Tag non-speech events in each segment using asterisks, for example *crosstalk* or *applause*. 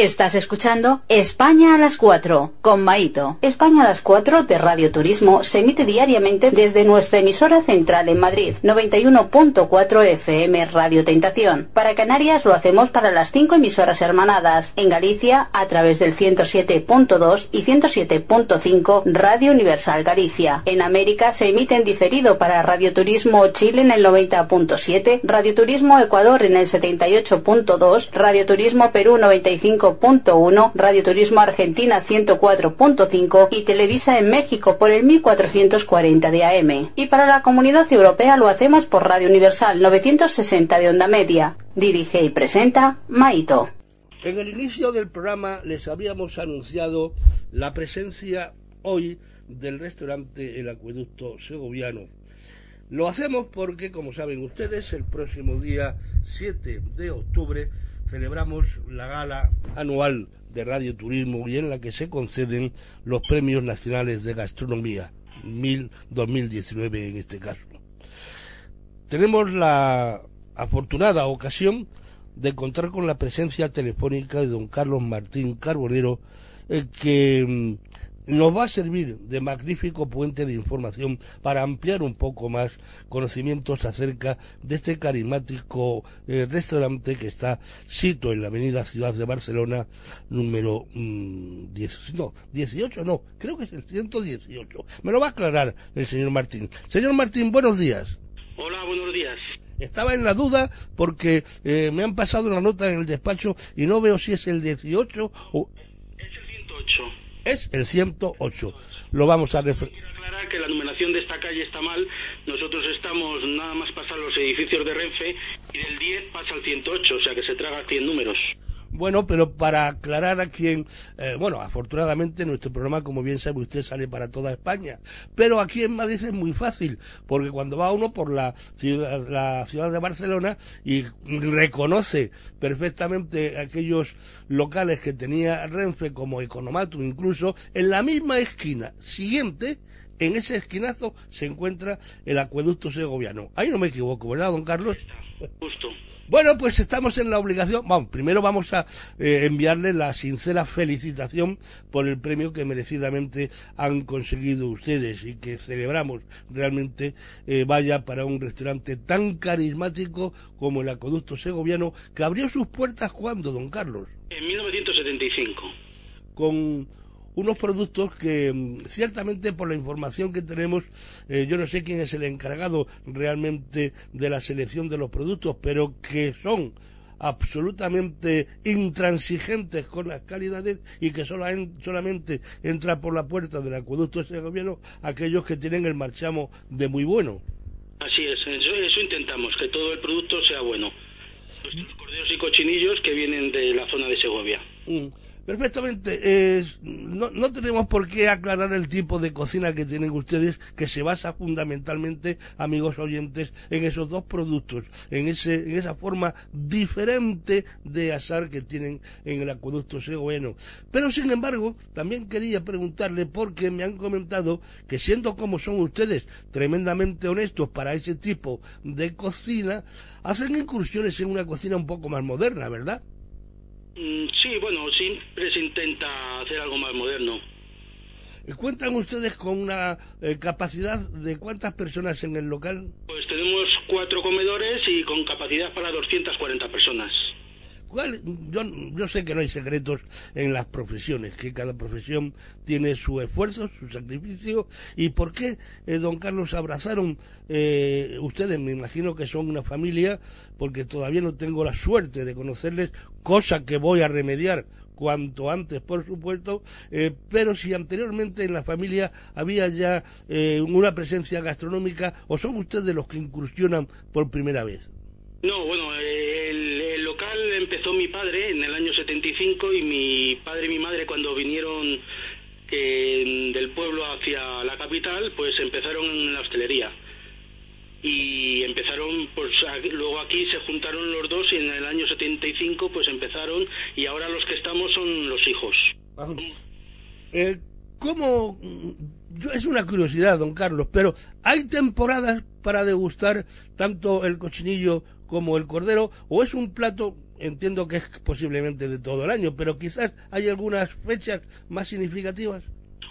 Estás escuchando España a las 4 con Maito. España a las 4 de Radio Turismo se emite diariamente desde nuestra emisora central en Madrid, 91.4 FM Radio Tentación. Para Canarias lo hacemos para las cinco emisoras hermanadas. En Galicia a través del 107.2 y 107.5 Radio Universal Galicia. En América se emite en diferido para Radio Turismo Chile en el 90.7, Radio Turismo Ecuador en el 78.2, Radio Turismo Perú 95 100.1, Radio Turismo Argentina 104.5 y Televisa en México por el 1440 de AM. Y para la comunidad europea lo hacemos por Radio Universal 960 de onda media. Dirige y presenta Maito. En el inicio del programa les habíamos anunciado la presencia hoy del restaurante El Acueducto Segoviano. Lo hacemos porque, como saben ustedes, el próximo día 7 de octubre celebramos la gala anual de Radio Turismo y en la que se conceden los premios nacionales de gastronomía, 2019 en este caso. Tenemos la afortunada ocasión de contar con la presencia telefónica de don Carlos Martín Carbonero, que mm, nos va a servir de magnífico puente de información para ampliar un poco más conocimientos acerca de este carismático eh, restaurante que está sito en la avenida Ciudad de Barcelona número 10, mm, no, 18 no, creo que es el 118. Me lo va a aclarar el señor Martín. Señor Martín, buenos días. Hola, buenos días. Estaba en la duda porque eh, me han pasado una nota en el despacho y no veo si es el 18 o... Es el 108 es el 108. Lo vamos a aclarar que la numeración de esta calle está mal. Nosotros estamos nada más pasar los edificios de Renfe y del 10 pasa al 108, o sea que se traga 100 números. Bueno, pero para aclarar a quien, eh, bueno, afortunadamente nuestro programa, como bien sabe usted, sale para toda España. Pero aquí en Madrid es muy fácil, porque cuando va uno por la ciudad, la ciudad de Barcelona y reconoce perfectamente aquellos locales que tenía Renfe como Economatum, incluso en la misma esquina siguiente, en ese esquinazo se encuentra el acueducto segoviano. Ahí no me equivoco, ¿verdad, don Carlos? Justo. Bueno, pues estamos en la obligación. Vamos, primero vamos a eh, enviarle la sincera felicitación por el premio que merecidamente han conseguido ustedes y que celebramos realmente eh, vaya para un restaurante tan carismático como el Acueducto Segoviano que abrió sus puertas cuando, don Carlos. En 1975. Con unos productos que mm, ciertamente por la información que tenemos, eh, yo no sé quién es el encargado realmente de la selección de los productos, pero que son absolutamente intransigentes con las calidades y que solamente entra por la puerta del acueducto de ese gobierno aquellos que tienen el marchamo de muy bueno. Así es, eso, intentamos, que todo el producto sea bueno. Los corderos y cochinillos que vienen de la zona de Segovia. Mm. Perfectamente. no, no, tenemos por qué aclarar el tipo de cocina que tienen ustedes, que se basa fundamentalmente, amigos oyentes, en esos dos productos, en, ese, en esa forma diferente de asar que tienen en el acueducto segoviano. Pero, sin embargo, también quería preguntarle, porque me han comentado que siendo como son ustedes tremendamente honestos para ese tipo de cocina, hacen incursiones en una cocina un poco más moderna, ¿verdad? Mm, sí, bueno, siempre se intenta hacer algo más moderno. ¿Cuentan ustedes con una eh, capacidad de cuántas personas en el local? Pues tenemos cuatro comedores y con capacidad para 240 personas. Yo, yo, sé que no hay secretos en las profesiones, que cada profesión tiene su esfuerzo, su sacrificio. ¿Y por qué, eh, don Carlos, abrazaron eh, ustedes? Me imagino que son una familia, porque todavía no tengo la suerte de conocerles, cosa que voy a remediar cuanto antes, por supuesto, eh, pero si anteriormente en la familia había ya una presencia gastronómica, o son ustedes los que incursionan por primera vez. No, bueno, el, local empezó mi padre en el año 75 y mi padre y mi madre cuando vinieron del pueblo hacia la capital, pues empezaron en la hostelería. Y empezaron, pues luego aquí se juntaron los dos y en el año 75 pues empezaron y ahora los que estamos son los hijos. Eh, ¿Cómo? Es una curiosidad, don Carlos, pero ¿hay temporadas para degustar tanto el cochinillo como el cordero o es un plato entiendo que es posiblemente de todo el año, pero quizás hay algunas fechas más significativas.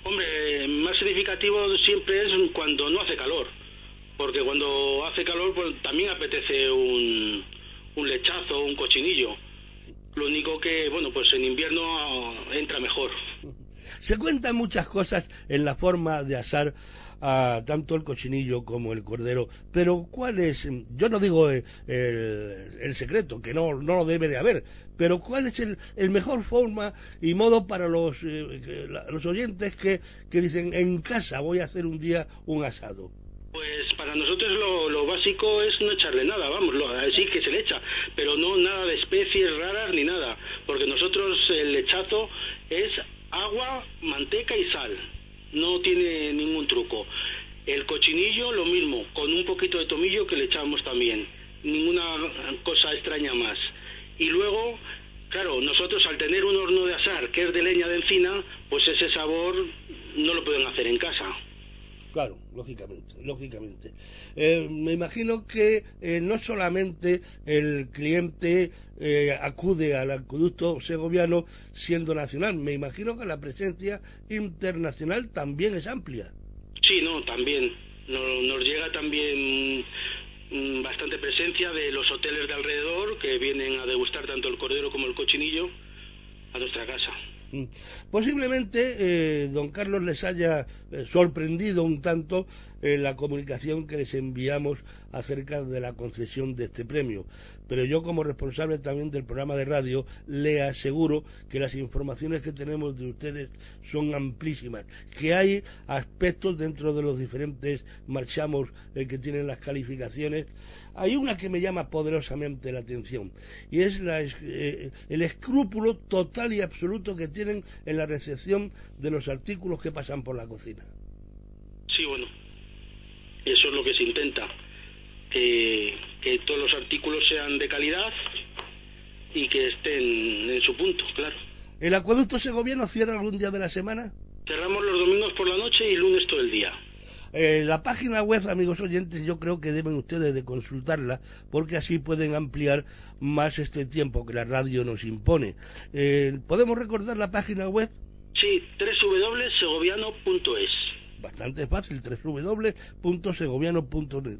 Hombre, más significativo siempre es cuando no hace calor, porque cuando hace calor pues también apetece un, un lechazo, un cochinillo. Lo único que, bueno, pues en invierno entra mejor. Se cuentan muchas cosas en la forma de asar a tanto el cochinillo como el cordero. Pero ¿cuál es? Yo no digo eh, el, secreto, que no, no lo debe de haber, pero ¿cuál es el, el mejor forma y modo para los, eh, los oyentes que, que dicen en casa voy a hacer un día un asado? Pues para nosotros lo, lo, básico es no echarle nada, vamos, lo, sí que se le echa, pero no nada de especies raras ni nada, porque nosotros el lechazo es agua, manteca y sal no tiene ningún truco. El cochinillo, lo mismo, con un poquito de tomillo que le echamos también. Ninguna cosa extraña más. Y luego, claro, nosotros al tener un horno de asar que es de leña de encina, pues ese sabor no lo pueden hacer en casa. Claro, lógicamente, lógicamente. Eh, me imagino que eh, no solamente el cliente eh, acude al acueducto segoviano siendo nacional, me imagino que la presencia internacional también es amplia. Sí, no, también. Nos, llega también mm, bastante presencia de los hoteles de alrededor que vienen a degustar tanto el cordero como el cochinillo a nuestra casa. Mm. Posiblemente eh, don Carlos les haya eh, sorprendido un tanto eh, la comunicación que les enviamos acerca de la concesión de este premio, pero yo como responsable también del programa de radio le aseguro que las informaciones que tenemos de ustedes son amplísimas, que hay aspectos dentro de los diferentes marchamos que tienen las calificaciones hay una que me llama poderosamente la atención y es eh, el escrúpulo total y absoluto que tienen en la recepción de los artículos que pasan por la cocina. Sí, bueno, eso es lo que se intenta, que, que todos los artículos sean de calidad y que estén en su punto, claro. ¿El acueducto segoviano cierra algún día de la semana? Cerramos los domingos por la noche y lunes todo el día. Eh, la página web, amigos oyentes, yo creo que deben ustedes de consultarla porque así pueden ampliar más este tiempo que la radio nos impone. Eh, ¿Podemos recordar la página web? Sí, www.segoviano.es. Bastante fácil, www.segoviano.net.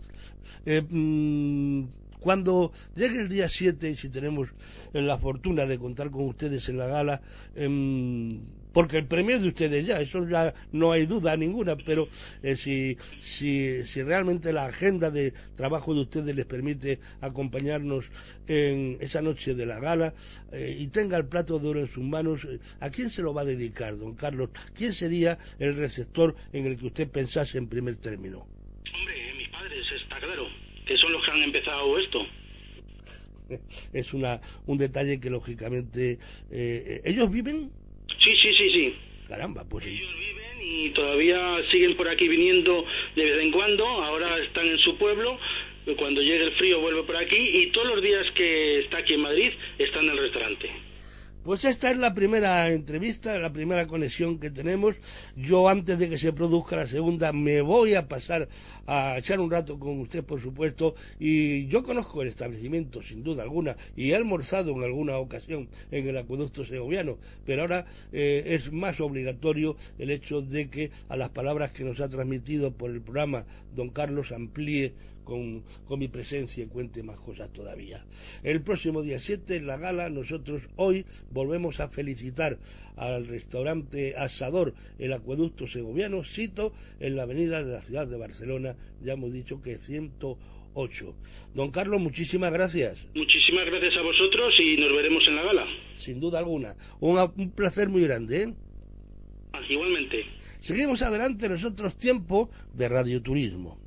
Eh, mm, cuando llegue el día 7, si tenemos la fortuna de contar con ustedes en la gala, em, porque el premio es de ustedes ya, eso ya no hay duda ninguna, pero eh, si, si, si realmente la agenda de trabajo de ustedes les permite acompañarnos en esa noche de la gala eh, y tenga el plato de oro en sus manos, eh, ¿a quién se lo va a dedicar, don Carlos? ¿Quién sería el receptor en el que usted pensase en primer término? Hombre, mis padres, está claro, que son los que han empezado esto *laughs* es una, un detalle que lógicamente ellos viven Sí, sí, sí, sí. Caramba, pues Ellos viven y todavía siguen por aquí viniendo de vez en cuando, ahora están en su pueblo, cuando llegue el frío vuelve por aquí y todos los días que está aquí en Madrid está en el restaurante. Pues esta es la primera entrevista, la primera conexión que tenemos. Yo antes de que se produzca la segunda me voy a pasar a echar un rato con usted, por supuesto, y yo conozco el establecimiento, sin duda alguna, y he almorzado en alguna ocasión en el acueducto segoviano, pero ahora eh, es más obligatorio el hecho de que a las palabras que nos ha transmitido por el programa don Carlos amplíe con, mi presencia y cuente más cosas todavía. El próximo día 7 en la gala nosotros hoy volvemos a felicitar al restaurante Asador El Acueducto Segoviano, sito en la avenida de la ciudad de Barcelona, ya hemos dicho que 108. Don Carlos, muchísimas gracias. Muchísimas gracias a vosotros y nos veremos en la gala. Sin duda alguna. Un, un placer muy grande. ¿eh? Igualmente. Seguimos adelante nosotros tiempo de radioturismo.